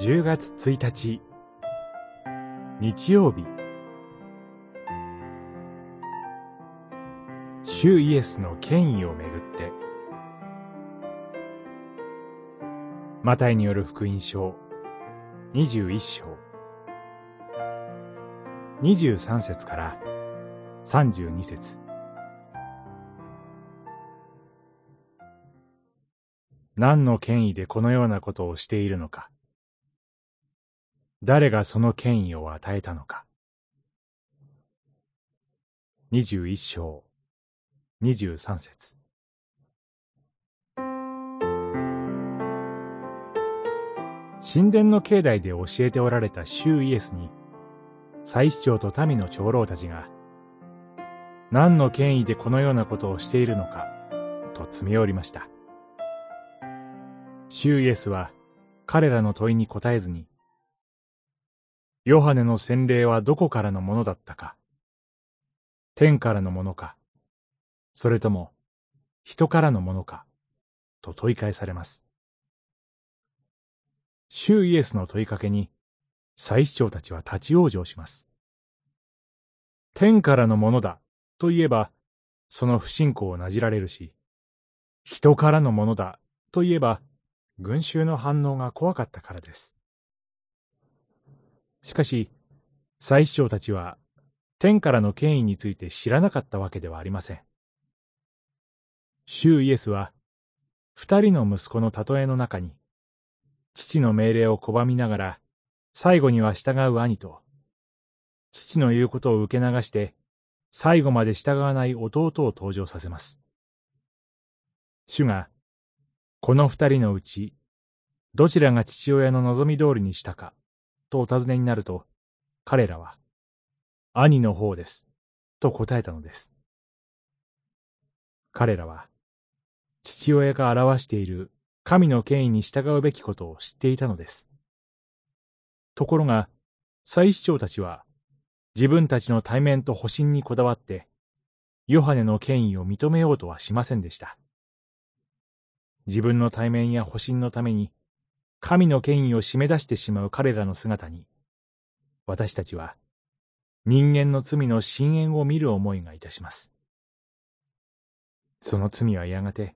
10月1日。日曜日。主イエスの権威をめぐって。マタイによる福音書。21章。23節から32節。何の権威でこのようなことをしているのか。誰がその権威を与えたのか。21章。23節。神殿の境内で教えておられた主イエスに、祭司長と民の長老たちが、何の権威でこのようなことをしているのか、と詰め寄りました。主イエスは彼らの問いに答えずに、ヨハネの洗礼はどこからのものだったか、天からのものか、それとも人からのものか、と問い返されます。主イエスの問いかけに、祭司長たちは立ち往生します。天からのものだと言えば、その不信仰をなじられるし、人からのものだと言えば、群衆の反応が怖かったからです。しかし、祭司長たちは、天からの権威について知らなかったわけではありません。主イエスは、二人の息子の例えの中に、父の命令を拒みながら、最後には従う兄と、父の言うことを受け流して、最後まで従わない弟を登場させます。主が、この二人のうち、どちらが父親の望み通りにしたか、とお尋ねになると、彼らは、兄の方です、と答えたのです。彼らは、父親が表している神の権威に従うべきことを知っていたのです。ところが、祭司長たちは、自分たちの対面と保身にこだわって、ヨハネの権威を認めようとはしませんでした。自分の対面や保身のために、神の権威を締め出してしまう彼らの姿に、私たちは、人間の罪の深淵を見る思いがいたします。その罪はやがて、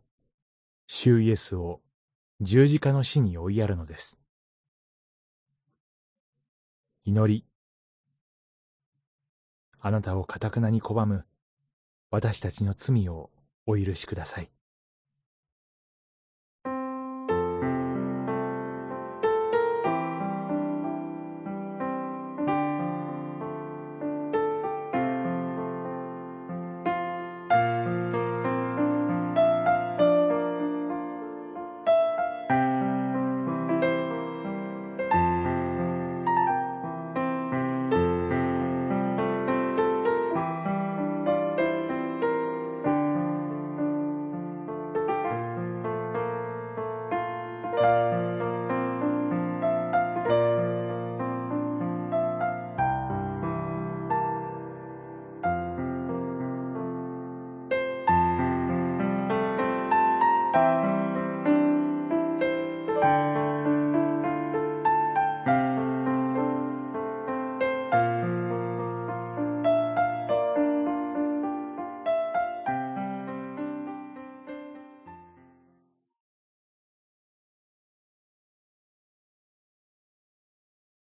主イエスを十字架の死に追いやるのです。祈り。あなたをかたくなに拒む私たちの罪をお許しください。